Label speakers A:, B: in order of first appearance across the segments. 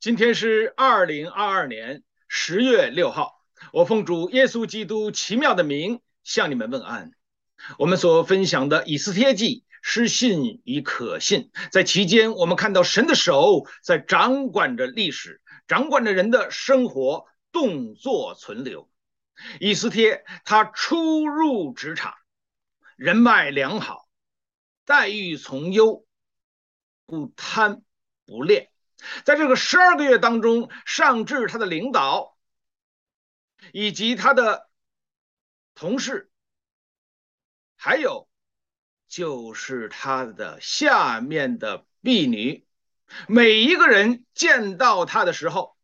A: 今天是二零二二年十月六号，我奉主耶稣基督奇妙的名向你们问安。我们所分享的以斯帖记是信与可信，在其间我们看到神的手在掌管着历史，掌管着人的生活动作存留。以斯帖他初入职场，人脉良好，待遇从优，不贪不恋。在这个十二个月当中，上至他的领导，以及他的同事，还有就是他的下面的婢女，每一个人见到他的时候，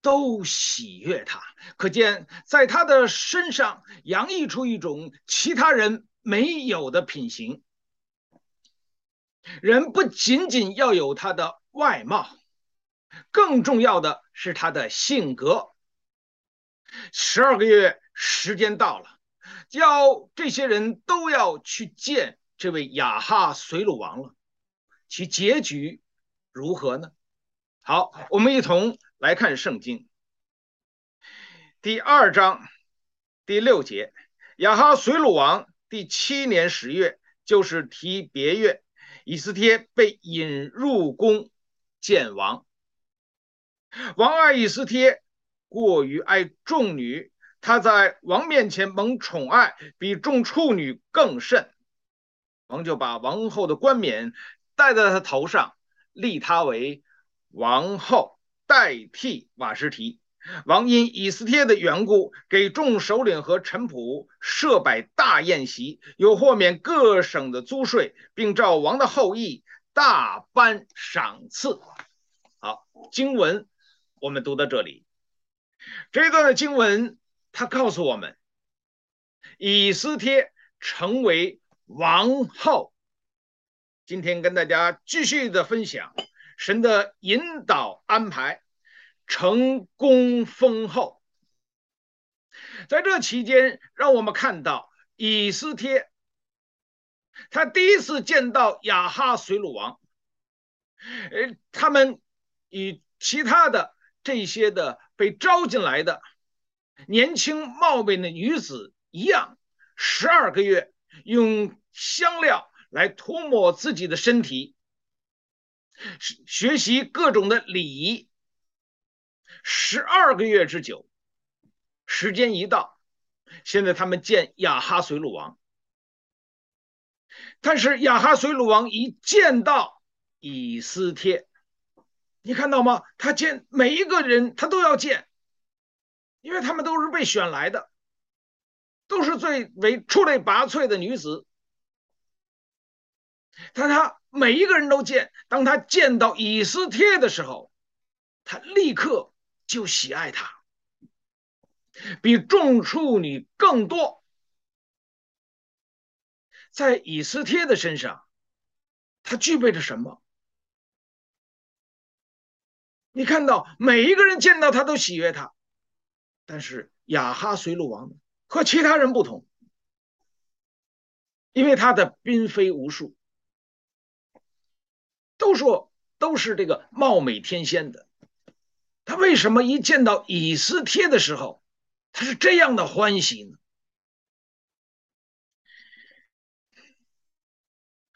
A: 都喜悦他。可见在他的身上洋溢出一种其他人没有的品行。人不仅仅要有他的。外貌，更重要的是他的性格。十二个月时间到了，要这些人都要去见这位亚哈随鲁王了，其结局如何呢？好，我们一同来看圣经第二章第六节：亚哈随鲁王第七年十月，就是提别月，以斯帖被引入宫。见王，王爱以斯帖过于爱众女，她在王面前蒙宠爱，比众处女更甚。王就把王后的冠冕戴在她头上，立她为王后，代替瓦什提。王因以斯帖的缘故，给众首领和臣仆设摆大宴席，又豁免各省的租税，并召王的后裔。大颁赏赐。好，经文我们读到这里。这段的经文，它告诉我们，以斯帖成为王后。今天跟大家继续的分享神的引导安排，成功封后。在这期间，让我们看到以斯帖。他第一次见到亚哈随鲁王，呃，他们与其他的这些的被招进来的年轻貌美的女子一样，十二个月用香料来涂抹自己的身体，学习各种的礼仪，十二个月之久，时间一到，现在他们见亚哈随鲁王。但是亚哈随鲁王一见到以斯帖，你看到吗？他见每一个人，他都要见，因为他们都是被选来的，都是最为出类拔萃的女子。但他每一个人都见，当他见到以斯帖的时候，他立刻就喜爱她，比众处女更多。在以斯帖的身上，他具备着什么？你看到每一个人见到他都喜悦他，但是亚哈随鲁王和其他人不同，因为他的嫔妃无数，都说都是这个貌美天仙的，他为什么一见到以斯帖的时候，他是这样的欢喜呢？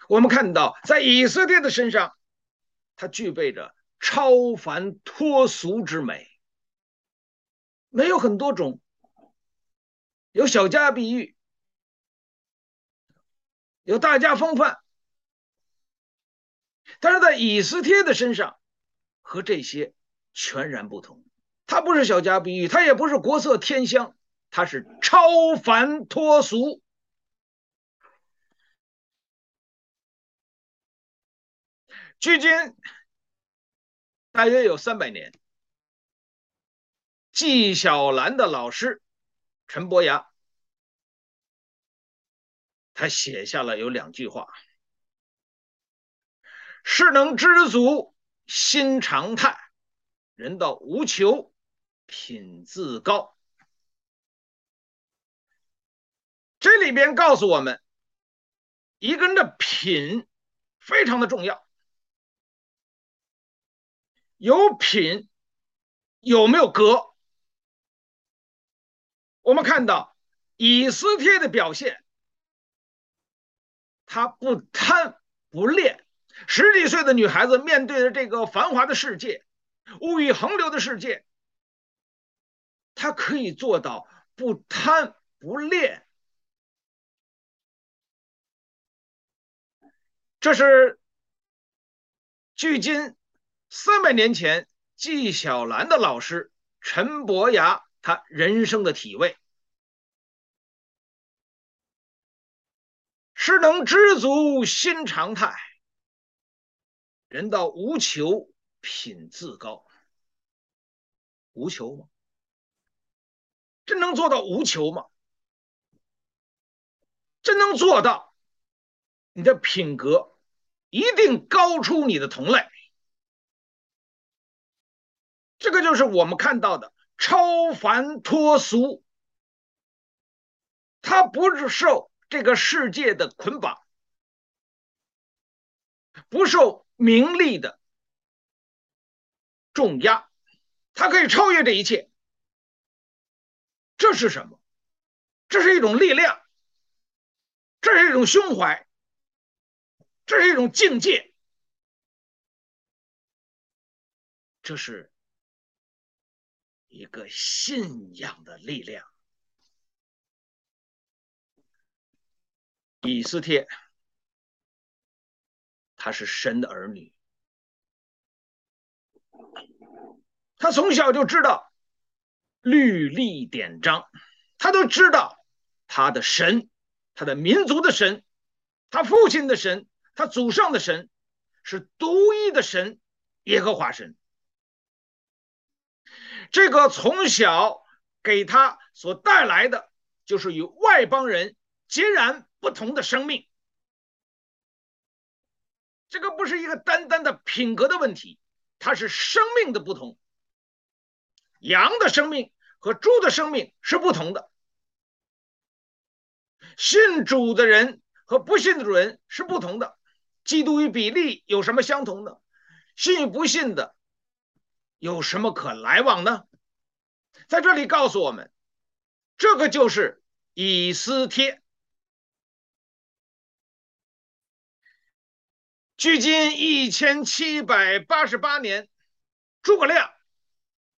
A: 我们看到，在以色列的身上，他具备着超凡脱俗之美。没有很多种，有小家碧玉，有大家风范，但是在以斯帖的身上，和这些全然不同。他不是小家碧玉，他也不是国色天香，他是超凡脱俗。距今大约有三百年，纪晓岚的老师陈伯牙，他写下了有两句话：“事能知足心常态，人到无求品自高。”这里边告诉我们，一个人的品非常的重要。有品，有没有格？我们看到以斯帖的表现，她不贪不恋。十几岁的女孩子面对着这个繁华的世界、物欲横流的世界，她可以做到不贪不恋。这是距今三百年前纪晓岚的老师陈伯牙他人生的体味，是能知足心常态。人到无求，品自高。无求吗？真能做到无求吗？真能做到，你的品格一定高出你的同类。这个就是我们看到的超凡脱俗，他不是受这个世界的捆绑，不受。名利的重压，它可以超越这一切。这是什么？这是一种力量，这是一种胸怀，这是一种境界，这是一个信仰的力量。以斯帖。他是神的儿女，他从小就知道律例典章，他都知道他的神，他的民族的神，他父亲的神，他祖上的神是独一的神，耶和华神。这个从小给他所带来的，就是与外邦人截然不同的生命。这个不是一个单单的品格的问题，它是生命的不同。羊的生命和猪的生命是不同的，信主的人和不信主的人是不同的。基督与比利有什么相同的？信与不信的有什么可来往呢？在这里告诉我们，这个就是以斯帖。距今一千七百八十八年，诸葛亮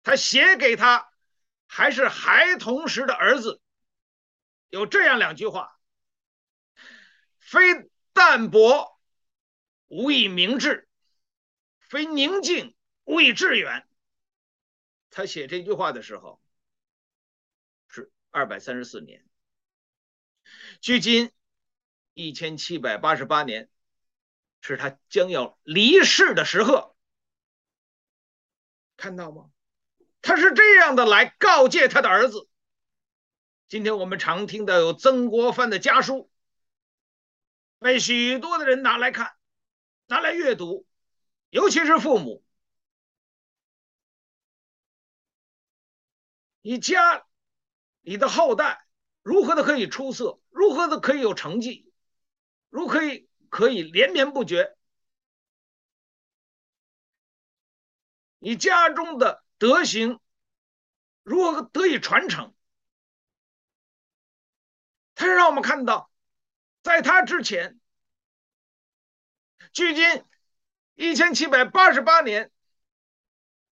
A: 他写给他还是孩童时的儿子，有这样两句话：“非淡泊无以明志，非宁静无以致远。”他写这句话的时候是二百三十四年，距今一千七百八十八年。是他将要离世的时刻，看到吗？他是这样的来告诫他的儿子。今天我们常听到有曾国藩的家书，被许多的人拿来看，拿来阅读，尤其是父母。你家你的后代如何的可以出色，如何的可以有成绩，如何可以。可以连绵不绝。你家中的德行如何得以传承？他是让我们看到，在他之前，距今一千七百八十八年，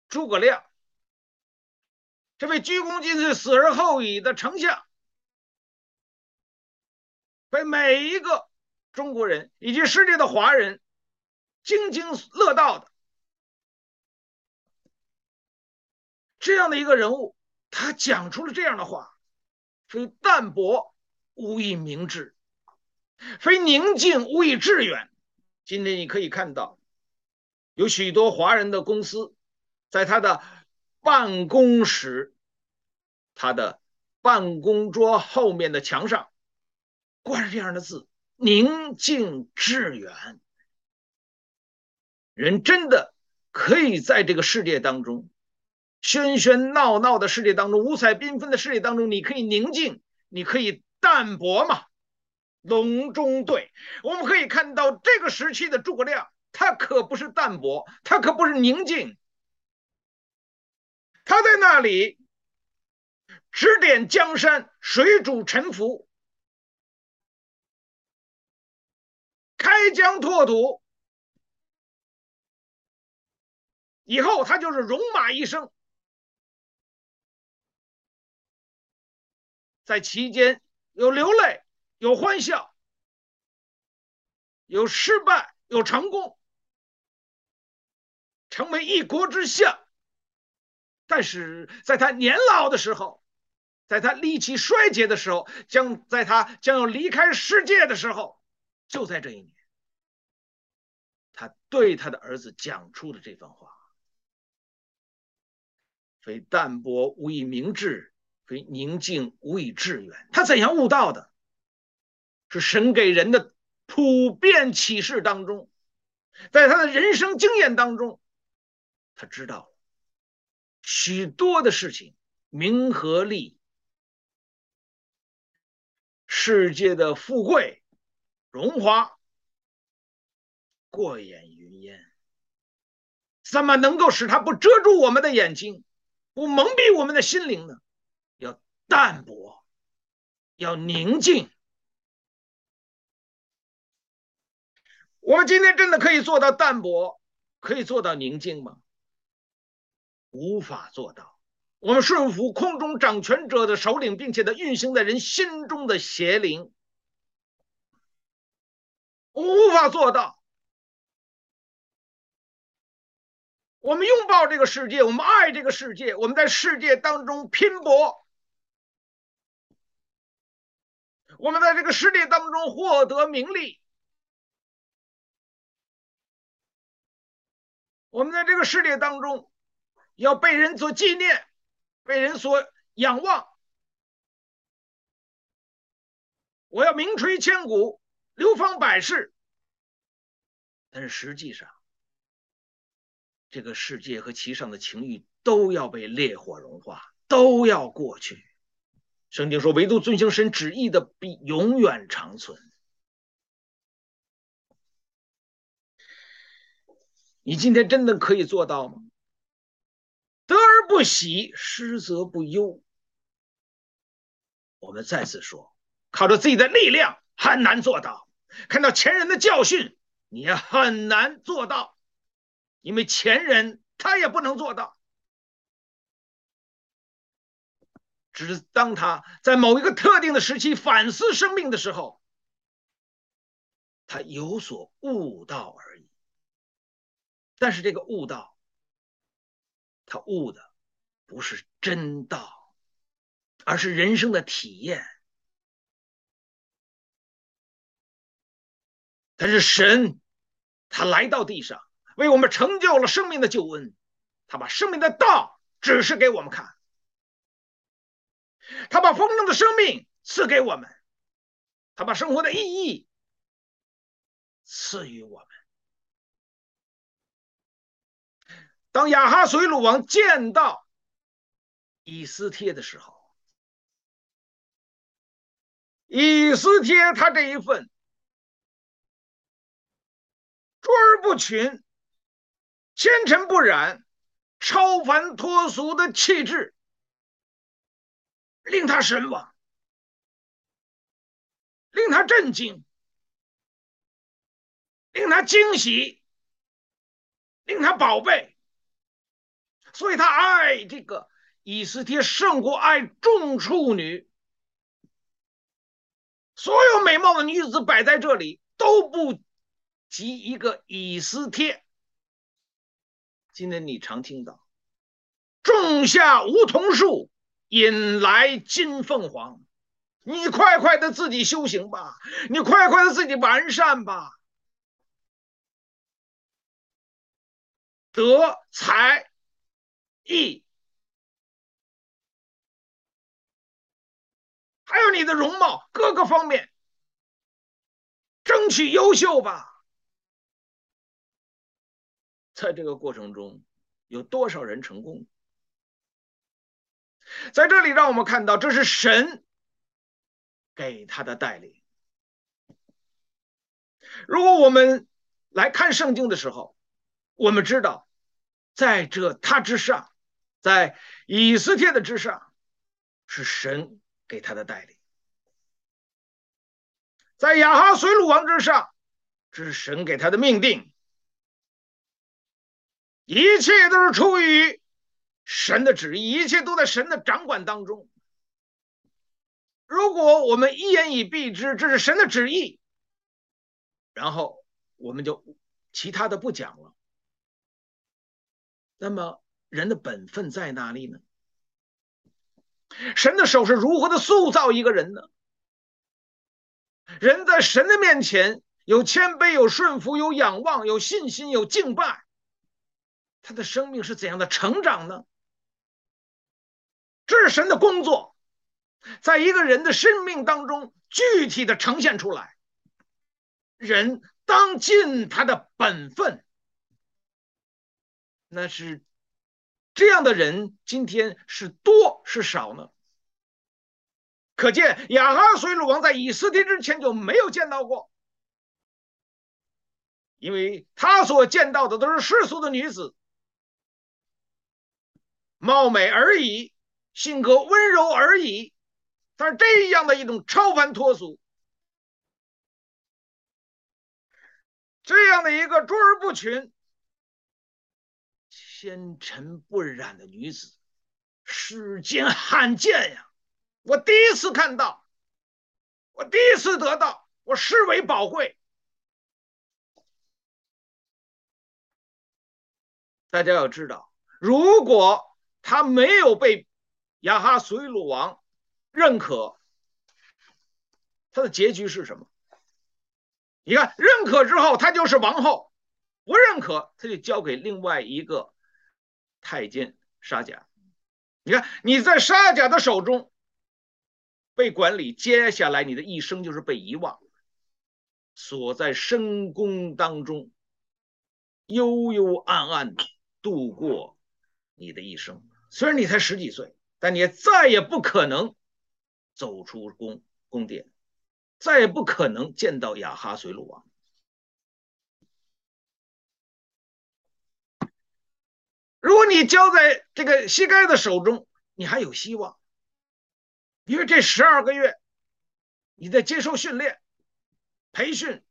A: 诸葛亮这位鞠躬尽瘁、死而后已的丞相，被每一个。中国人以及世界的华人津津乐道的这样的一个人物，他讲出了这样的话：非淡泊无以明志，非宁静无以致远。今天你可以看到，有许多华人的公司，在他的办公室、他的办公桌后面的墙上挂着这样的字。宁静致远，人真的可以在这个世界当中，喧喧闹闹的世界当中，五彩缤纷的世界当中，你可以宁静，你可以淡泊吗？隆中对，我们可以看到这个时期的诸葛亮，他可不是淡泊，他可不是宁静，他在那里指点江山，水主沉浮，开疆拓土。以后他就是戎马一生，在其间有流泪，有欢笑，有失败，有成功，成为一国之相。但是在他年老的时候，在他力气衰竭的时候，将在他将要离开世界的时候，就在这一年，他对他的儿子讲出了这番话。非淡泊无以明志，非宁静无以致远。他怎样悟道的？是神给人的普遍启示当中，在他的人生经验当中，他知道许多的事情，名和利，世界的富贵荣华，过眼云烟，怎么能够使它不遮住我们的眼睛？不蒙蔽我们的心灵呢？要淡泊，要宁静。我们今天真的可以做到淡泊，可以做到宁静吗？无法做到。我们顺服空中掌权者的首领，并且的运行在人心中的邪灵，无法做到。我们拥抱这个世界，我们爱这个世界，我们在世界当中拼搏，我们在这个世界当中获得名利，我们在这个世界当中要被人所纪念，被人所仰望。我要名垂千古，流芳百世。但是实际上，这个世界和其上的情欲都要被烈火融化，都要过去。圣经说，唯独遵行神旨意的必永远长存。你今天真的可以做到吗？得而不喜，失则不忧。我们再次说，靠着自己的力量很难做到，看到前人的教训，你也很难做到。因为前人他也不能做到，只是当他在某一个特定的时期反思生命的时候，他有所悟道而已。但是这个悟道，他悟的不是真道，而是人生的体验。他是神，他来到地上。为我们成就了生命的救恩，他把生命的道指示给我们看，他把丰盛的生命赐给我们，他把生活的意义赐予我们。当亚哈随鲁王见到以斯帖的时候，以斯帖他这一份卓而不群。纤尘不染、超凡脱俗的气质，令他神往，令他震惊，令他惊喜，令他宝贝。所以他爱这个以斯帖胜过爱众处女。所有美貌的女子摆在这里，都不及一个以斯帖。今天你常听到“种下梧桐树，引来金凤凰”，你快快的自己修行吧，你快快的自己完善吧。德、才、艺，还有你的容貌，各个方面，争取优秀吧。在这个过程中，有多少人成功？在这里，让我们看到，这是神给他的带领。如果我们来看圣经的时候，我们知道，在这他之上，在以斯帖的之上，是神给他的带领；在亚哈随鲁王之上，这是神给他的命定。一切都是出于神的旨意，一切都在神的掌管当中。如果我们一言以蔽之，这是神的旨意，然后我们就其他的不讲了。那么人的本分在哪里呢？神的手是如何的塑造一个人呢？人在神的面前有谦卑，有顺服，有仰望，有信心，有敬拜，他的生命是怎样的成长呢？这是神的工作。在一个人的生命当中，具体的呈现出来。人当尽他的本分，那是这样的人，今天是多是少呢？可见亚哈随鲁王在以斯帖之前就没有见到过，因为他所见到的都是世俗的女子，貌美而已，性格温柔而已。但是这样的一种超凡脱俗，这样的一个卓尔不群、纤尘不染的女子，世间罕见呀！我第一次看到，我第一次得到，我视为宝贵。大家要知道，如果他没有被亚哈随鲁王。认可，他的结局是什么？你看，认可之后，他就是王后；不认可，他就交给另外一个太监沙贾。你看，你在沙贾的手中被管理，接下来你的一生就是被遗忘，锁在深宫当中，幽幽暗暗的度过你的一生。虽然你才十几岁，但你也再也不可能。走出宫宫殿，再也不可能见到亚哈随鲁王。如果你交在这个膝盖的手中，你还有希望，因为这十二个月你在接受训练、培训。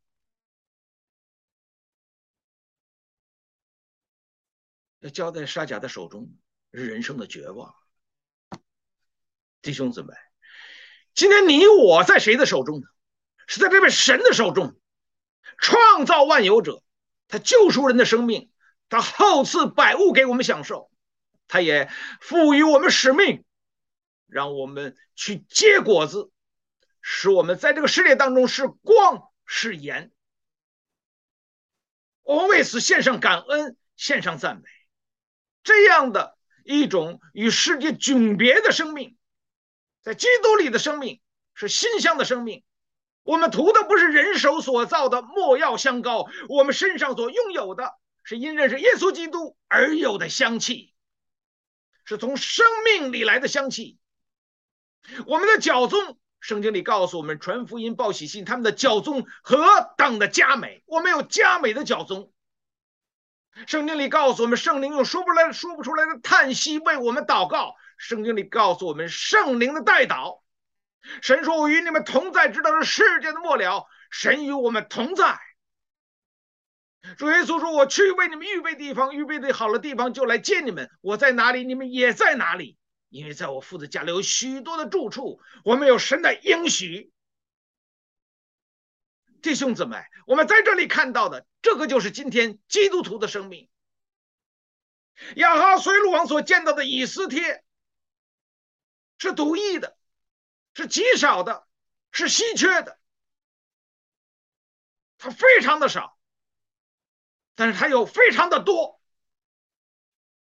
A: 要交在沙甲的手中，是人生的绝望，弟兄姊妹。今天你我在谁的手中呢？是在这位神的手中，创造万有者，他救赎人的生命，他厚赐百物给我们享受，他也赋予我们使命，让我们去结果子，使我们在这个世界当中是光是盐。我们为此献上感恩，献上赞美，这样的一种与世界迥别的生命。在基督里的生命是馨香的生命，我们涂的不是人手所造的莫药香膏，我们身上所拥有的是因认识耶稣基督而有的香气，是从生命里来的香气。我们的教宗，圣经里告诉我们，传福音报喜信，他们的教宗何等的佳美，我们有佳美的教宗。圣经里告诉我们，圣灵用说不来、说不出来的叹息为我们祷告。圣经里告诉我们，圣灵的代祷。神说：“我与你们同在，直到这世界的末了。”神与我们同在。主耶稣说：“我去为你们预备地方，预备的好了地方就来接你们。我在哪里，你们也在哪里。因为在我父的家里有许多的住处。我们有神的应许。”弟兄姊妹，我们在这里看到的，这个就是今天基督徒的生命。亚哈随鲁王所见到的以斯帖。是独一的，是极少的，是稀缺的，它非常的少，但是它又非常的多，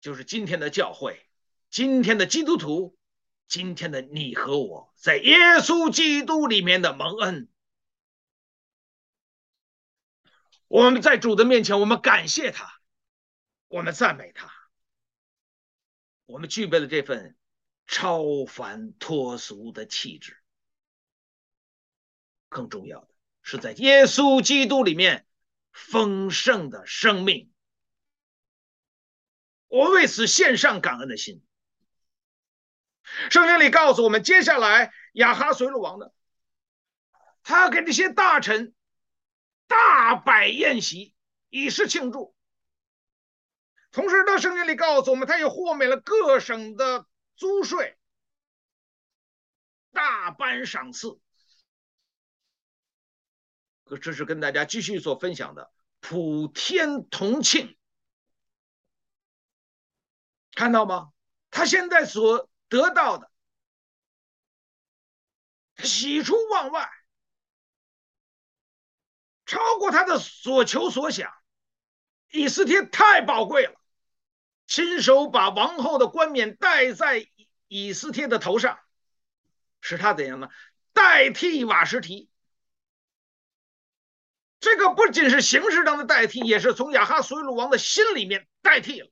A: 就是今天的教会，今天的基督徒，今天的你和我在耶稣基督里面的蒙恩，我们在主的面前，我们感谢他，我们赞美他，我们具备了这份。超凡脱俗的气质，更重要的是在耶稣基督里面丰盛的生命。我为此献上感恩的心，圣经里告诉我们，接下来亚哈随鲁王呢，他要给这些大臣大摆宴席，以示庆祝。同时，呢圣经里告诉我们，他也豁免了各省的租税，大颁赏赐。这是跟大家继续所分享的普天同庆，看到吗？他现在所得到的，喜出望外，超过他的所求所想。以斯帖太宝贵了。亲手把王后的冠冕戴在以斯帖的头上，使他怎样呢？代替瓦实提。这个不仅是形式上的代替，也是从亚哈随鲁王的心里面代替了。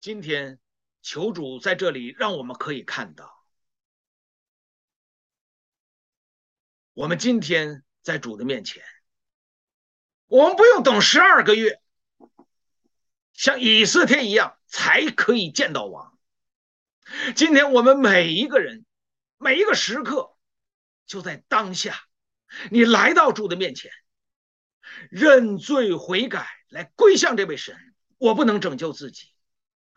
A: 今天求主在这里让我们可以看到，我们今天在主的面前。我们不用等十二个月，像以斯帖一样才可以见到王。今天我们每一个人，每一个时刻，就在当下，你来到主的面前，认罪悔改，来归向这位神。我不能拯救自己，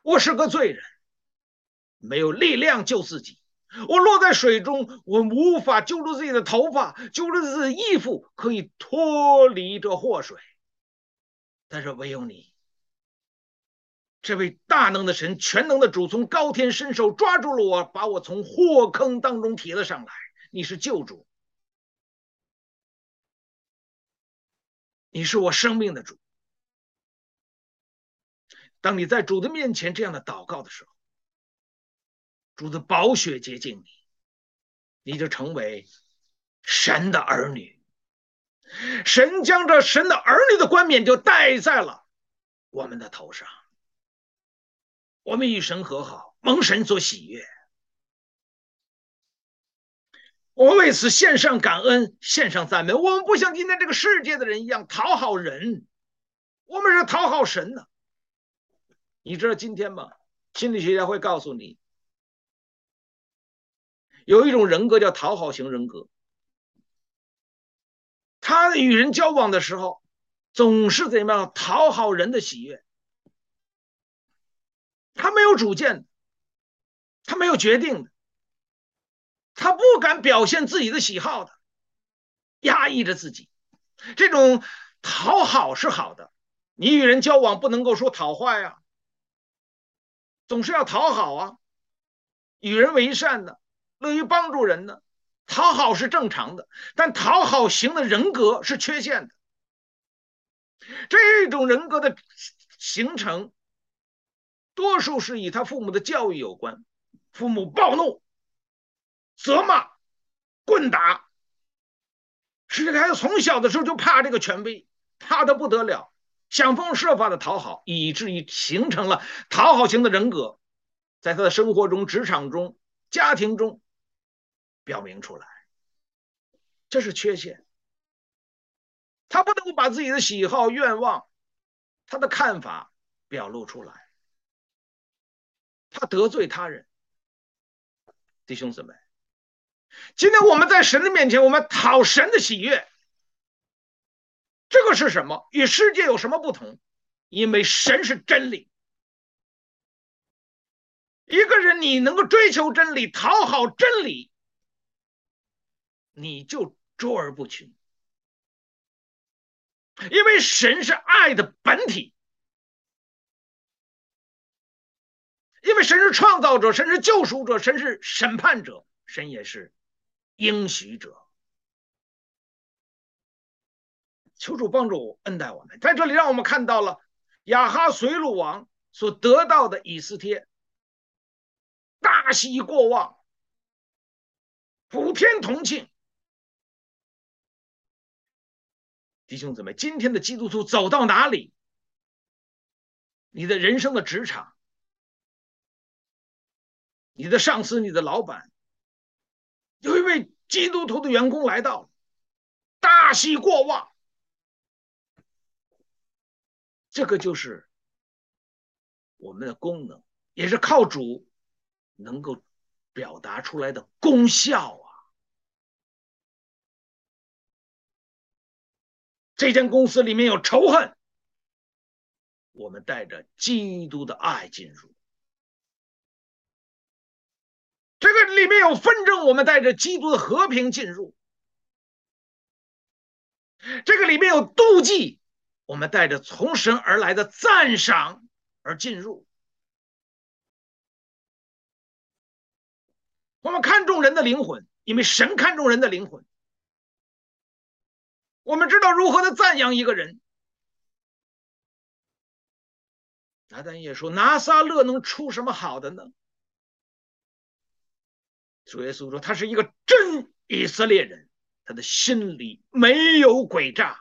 A: 我是个罪人，没有力量救自己。我落在水中，我无法揪住自己的头发，揪住自己的衣服，可以脱离这祸水。但是唯有你，这位大能的神、全能的主，从高天伸手抓住了我，把我从祸坑当中提了上来。你是救主，你是我生命的主。当你在主的面前这样的祷告的时候，主的宝血洁净你，你就成为神的儿女。神将这神的儿女的冠冕就戴在了我们的头上。我们与神和好，蒙神所喜悦。我为此献上感恩，献上赞美。我们不像今天这个世界的人一样讨好人，我们是讨好神的。你知道今天吗？心理学家会告诉你。有一种人格叫讨好型人格，他与人交往的时候，总是怎么样讨好人的喜悦。他没有主见，他没有决定的，他不敢表现自己的喜好的，压抑着自己。这种讨好是好的，你与人交往不能够说讨坏啊，总是要讨好啊，与人为善的。乐于帮助人的，讨好是正常的，但讨好型的人格是缺陷的。这种人格的形成，多数是与他父母的教育有关。父母暴怒、责骂、棍打，使这个孩子从小的时候就怕这个权威，怕的不得了，想方设法的讨好，以至于形成了讨好型的人格，在他的生活中、职场中、家庭中。表明出来，这是缺陷。他不能够把自己的喜好、愿望、他的看法表露出来，他得罪他人。弟兄姊妹，今天我们在神的面前，我们讨神的喜悦，这个是什么？与世界有什么不同？因为神是真理。一个人，你能够追求真理、讨好真理。你就卓而不群，因为神是爱的本体，因为神是创造者，神是救赎者，神是审判者，神也是应许者。求主帮助我恩待我们，在这里让我们看到了亚哈随鲁王所得到的以斯帖，大喜过望，普天同庆。弟兄姊妹，今天的基督徒走到哪里，你的人生的职场，你的上司、你的老板，有一位基督徒的员工来到，大喜过望，这个就是我们的功能，也是靠主能够表达出来的功效啊。这间公司里面有仇恨，我们带着基督的爱进入；这个里面有纷争，我们带着基督的和平进入；这个里面有妒忌，我们带着从神而来的赞赏而进入。我们看重人的灵魂，因为神看重人的灵魂。我们知道如何的赞扬一个人。拿但业说：“拿撒勒能出什么好的呢？”主耶稣说：“他是一个真以色列人，他的心里没有诡诈。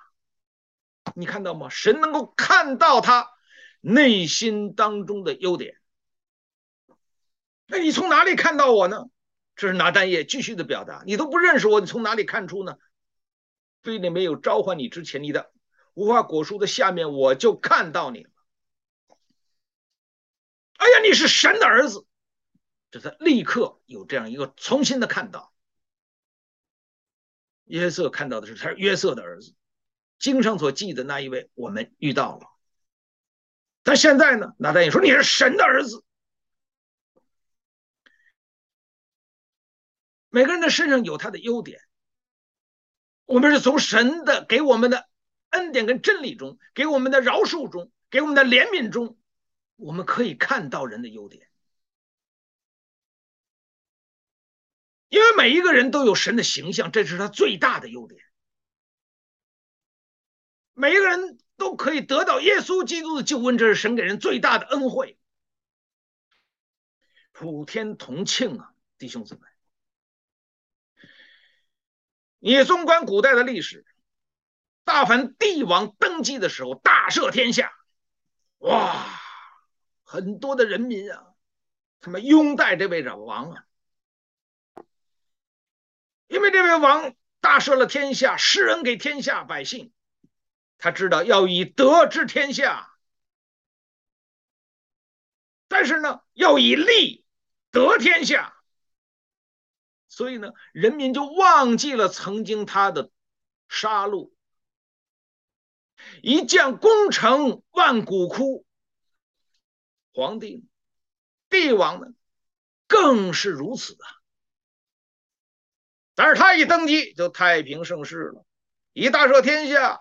A: 你看到吗？神能够看到他内心当中的优点。那你从哪里看到我呢？这是拿但业继续的表达。你都不认识我，你从哪里看出呢？”非得没有召唤你之前，你的无花果树的下面，我就看到你了。哎呀，你是神的儿子，这他立刻有这样一个重新的看到。约瑟看到的是他是约瑟的儿子，经上所记的那一位，我们遇到了。但现在呢，拿但业说你是神的儿子。每个人的身上有他的优点。我们是从神的给我们的恩典跟真理中，给我们的饶恕中，给我们的怜悯中，我们可以看到人的优点。因为每一个人都有神的形象，这是他最大的优点。每一个人都可以得到耶稣基督的救恩，这是神给人最大的恩惠。普天同庆啊，弟兄姊妹。你纵观古代的历史，大凡帝王登基的时候，大赦天下，哇，很多的人民啊，他们拥戴这位老王啊，因为这位王大赦了天下，施恩给天下百姓，他知道要以德治天下，但是呢，要以利得天下。所以呢，人民就忘记了曾经他的杀戮，一将功成万骨枯。皇帝、帝王呢，更是如此啊。但是他一登基就太平盛世了，一大赦天下，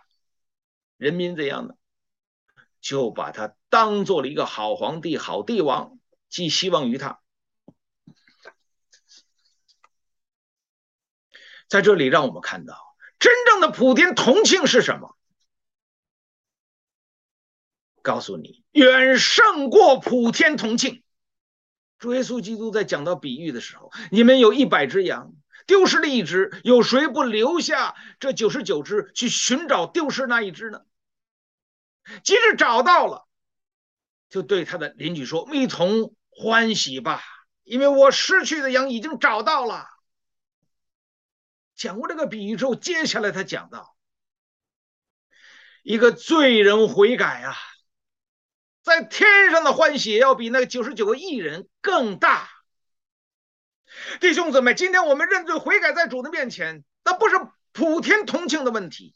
A: 人民怎样呢？就把他当做了一个好皇帝、好帝王，寄希望于他。在这里，让我们看到真正的普天同庆是什么？告诉你，远胜过普天同庆。主耶稣基督在讲到比喻的时候，你们有一百只羊，丢失了一只，有谁不留下这九十九只去寻找丢失那一只呢？即使找到了，就对他的邻居说：“一同欢喜吧，因为我失去的羊已经找到了。”讲过这个比喻之后，接下来他讲到一个罪人悔改啊，在天上的欢喜要比那九十九个义人更大。弟兄姊妹，今天我们认罪悔改在主的面前，那不是普天同庆的问题，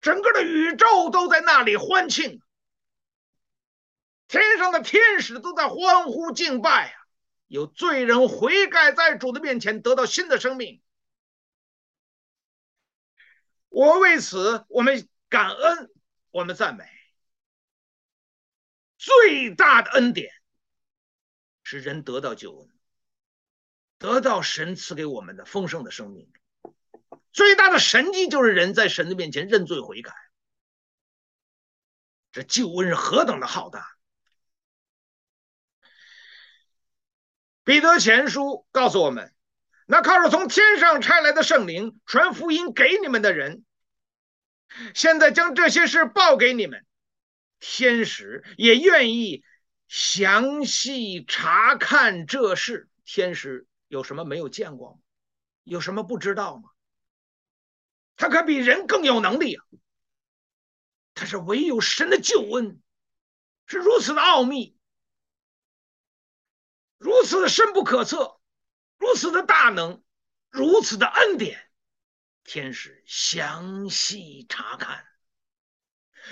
A: 整个的宇宙都在那里欢庆，天上的天使都在欢呼敬拜啊。有罪人悔改，在主的面前得到新的生命。我为此，我们感恩，我们赞美。最大的恩典是人得到救恩，得到神赐给我们的丰盛的生命。最大的神迹就是人在神的面前认罪悔改。这救恩是何等的浩大！彼得前书告诉我们，那靠着从天上差来的圣灵传福音给你们的人，现在将这些事报给你们，天使也愿意详细查看这事。天使有什么没有见过吗？有什么不知道吗？他可比人更有能力啊！他是唯有神的救恩，是如此的奥秘，如此的深不可测，如此的大能，如此的恩典，天使详细查看。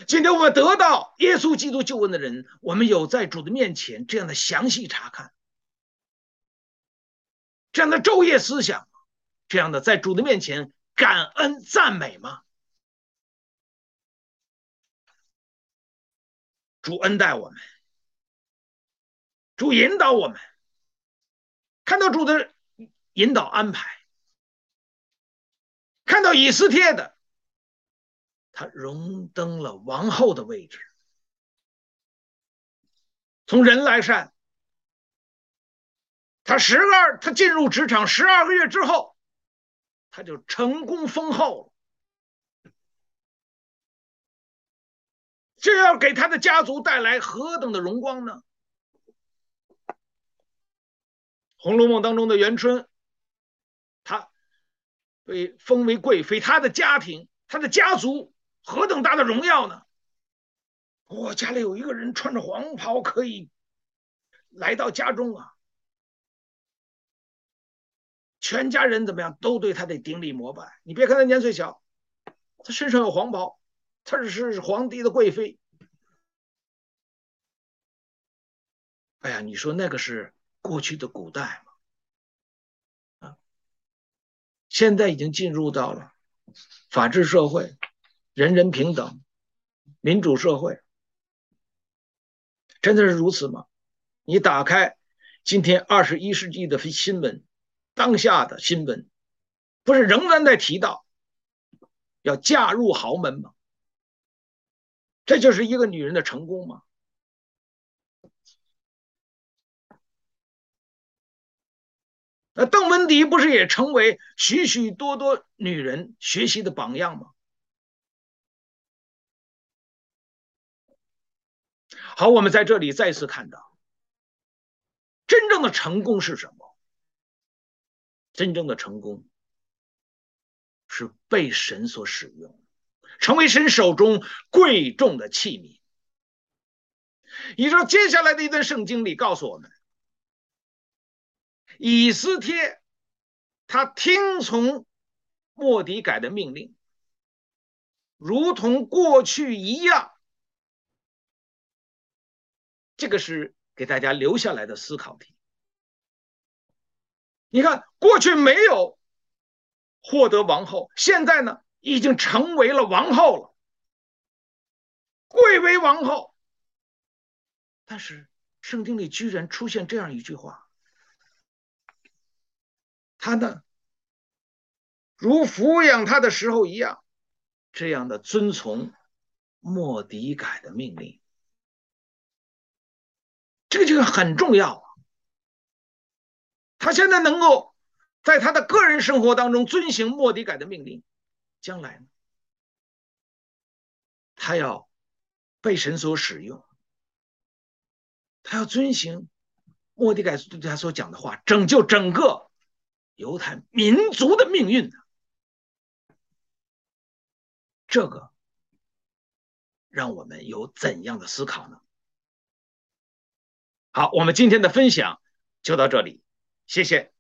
A: 今天我们得到耶稣基督救恩的人，我们有在主的面前这样的详细查看，这样的昼夜思想，这样的在主的面前感恩赞美吗？主恩待我们，主引导我们，看到主的引导安排，看到以斯帖的。他荣登了王后的位置，从人来善，他十二，他进入职场十二个月之后，他就成功封后了，这要给他的家族带来何等的荣光呢？《红楼梦》当中的元春，她被封为贵妃，她的家庭，她的家族。何等大的荣耀呢！我、家里有一个人穿着黄袍，可以来到家中啊！全家人怎么样，都对他得顶礼膜拜。你别看他年岁小，他身上有黄袍，他只是皇帝的贵妃。哎呀，你说那个是过去的古代吗？啊，现在已经进入到了法治社会。人人平等，民主社会，真的是如此吗？你打开今天二十一世纪的新闻，当下的新闻，不是仍然在提到要嫁入豪门吗？这就是一个女人的成功吗？那邓文迪不是也成为许许多多女人学习的榜样吗？好，我们在这里再次看到，真正的成功是什么？真正的成功是被神所使用，成为神手中贵重的器皿。你说接下来的一段圣经里告诉我们，以斯帖他听从莫迪改的命令，如同过去一样。这个是给大家留下来的思考题。你看，过去没有获得王后，现在呢，已经成为了王后了，贵为王后。但是圣经里居然出现这样一句话：他呢，如抚养他的时候一样，这样的遵从莫迪改的命令。这个就很重要啊！他现在能够在他的个人生活当中遵行莫迪改的命令，将来呢，他要被神所使用，他要遵行莫迪改对他所讲的话，拯救整个犹太民族的命运。这个让我们有怎样的思考呢？好，我们今天的分享就到这里，谢谢。